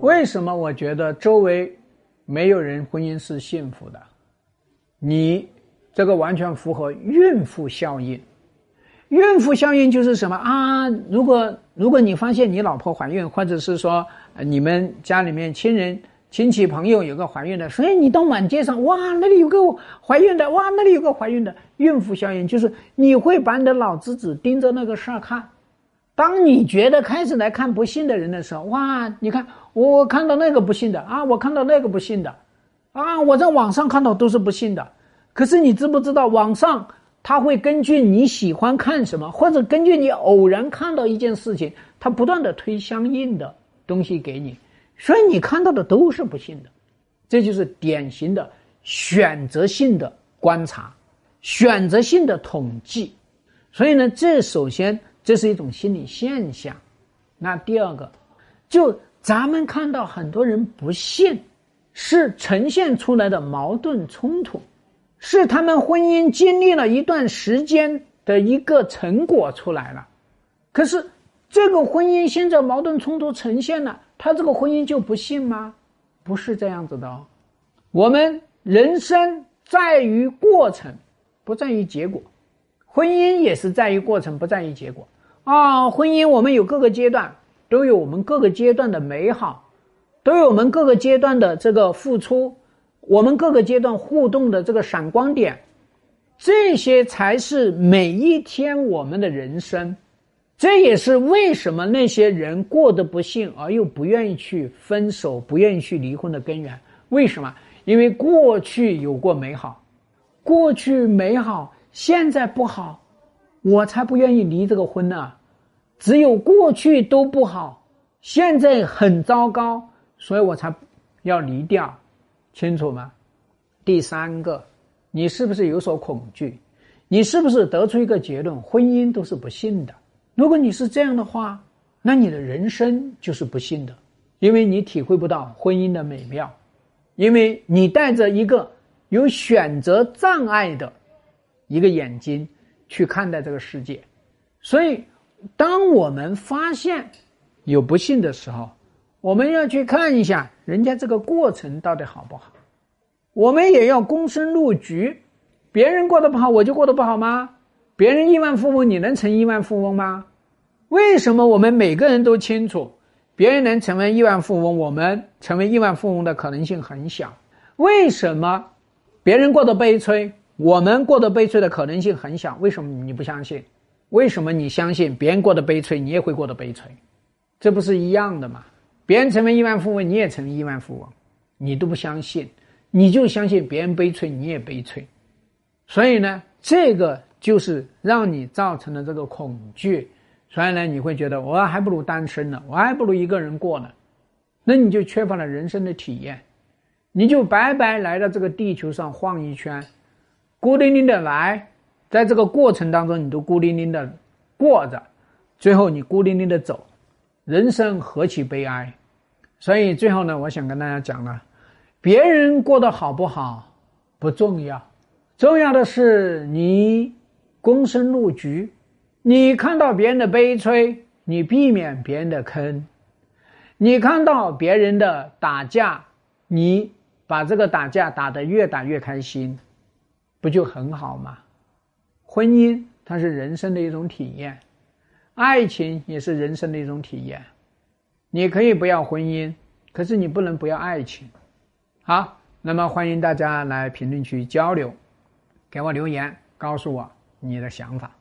为什么我觉得周围没有人婚姻是幸福的？你这个完全符合孕妇效应。孕妇效应就是什么啊？如果如果你发现你老婆怀孕，或者是说你们家里面亲人、亲戚朋友有个怀孕的，所以你到满街上，哇，那里有个怀孕的，哇，那里有个怀孕的。孕妇效应就是你会把你的脑子只盯着那个事儿看。当你觉得开始来看不幸的人的时候，哇，你看我看到那个不幸的啊，我看到那个不幸的，啊，我在网上看到都是不幸的。可是你知不知道网上？他会根据你喜欢看什么，或者根据你偶然看到一件事情，他不断的推相应的东西给你，所以你看到的都是不幸的，这就是典型的选择性的观察，选择性的统计。所以呢，这首先这是一种心理现象。那第二个，就咱们看到很多人不幸，是呈现出来的矛盾冲突。是他们婚姻经历了一段时间的一个成果出来了，可是这个婚姻现在矛盾冲突呈现了，他这个婚姻就不幸吗？不是这样子的哦。我们人生在于过程，不在于结果；婚姻也是在于过程，不在于结果啊。婚姻我们有各个阶段，都有我们各个阶段的美好，都有我们各个阶段的这个付出。我们各个阶段互动的这个闪光点，这些才是每一天我们的人生。这也是为什么那些人过得不幸而又不愿意去分手、不愿意去离婚的根源。为什么？因为过去有过美好，过去美好，现在不好，我才不愿意离这个婚呢。只有过去都不好，现在很糟糕，所以我才要离掉。清楚吗？第三个，你是不是有所恐惧？你是不是得出一个结论：婚姻都是不幸的？如果你是这样的话，那你的人生就是不幸的，因为你体会不到婚姻的美妙，因为你带着一个有选择障碍的一个眼睛去看待这个世界。所以，当我们发现有不幸的时候，我们要去看一下人家这个过程到底好不好，我们也要躬身入局。别人过得不好，我就过得不好吗？别人亿万富翁，你能成亿万富翁吗？为什么我们每个人都清楚，别人能成为亿万富翁，我们成为亿万富翁的可能性很小？为什么别人过得悲催，我们过得悲催的可能性很小？为什么你不相信？为什么你相信别人过得悲催，你也会过得悲催？这不是一样的吗？别人成为亿万富翁，你也成为亿万富翁，你都不相信，你就相信别人悲催，你也悲催，所以呢，这个就是让你造成的这个恐惧，所以呢，你会觉得我还不如单身呢，我还不如一个人过呢，那你就缺乏了人生的体验，你就白白来到这个地球上晃一圈，孤零零的来，在这个过程当中，你都孤零零的过着，最后你孤零零的走。人生何其悲哀，所以最后呢，我想跟大家讲了，别人过得好不好不重要，重要的是你躬身入局，你看到别人的悲催，你避免别人的坑，你看到别人的打架，你把这个打架打得越打越开心，不就很好吗？婚姻它是人生的一种体验。爱情也是人生的一种体验，你可以不要婚姻，可是你不能不要爱情。好，那么欢迎大家来评论区交流，给我留言，告诉我你的想法。